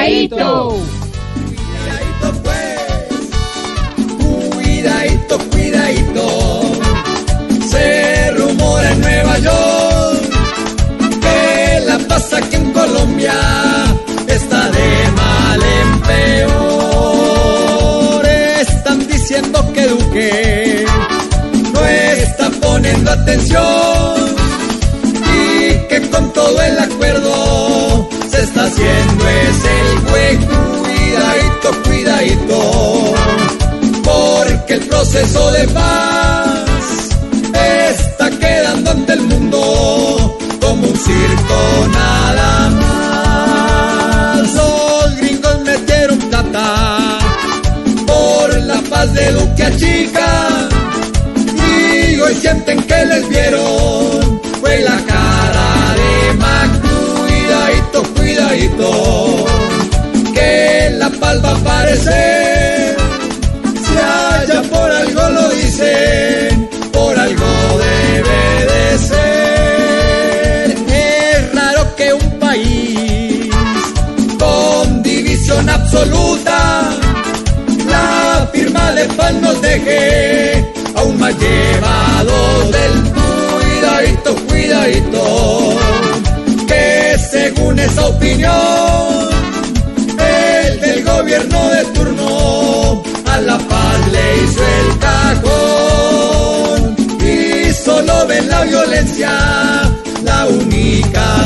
Cuidadito. Cuidadito, pues. Cuidadito, cuidadito. Se rumora en Nueva York que la pasa aquí en Colombia está de mal en peor. Están diciendo que Duque no está poniendo atención y que con todo el acuerdo se está haciendo es. Porque el proceso de paz está quedando ante el mundo como un circo nada más. Los gringos metieron plata por la paz de Duque a chica y hoy sienten que les vieron a aparecer. Si allá por algo lo dicen, por algo debe de ser. Es raro que un país con división absoluta la firma de paz nos deje aún más llevados del cuidadito, cuidadito, que según esa opinión, violencia, la única.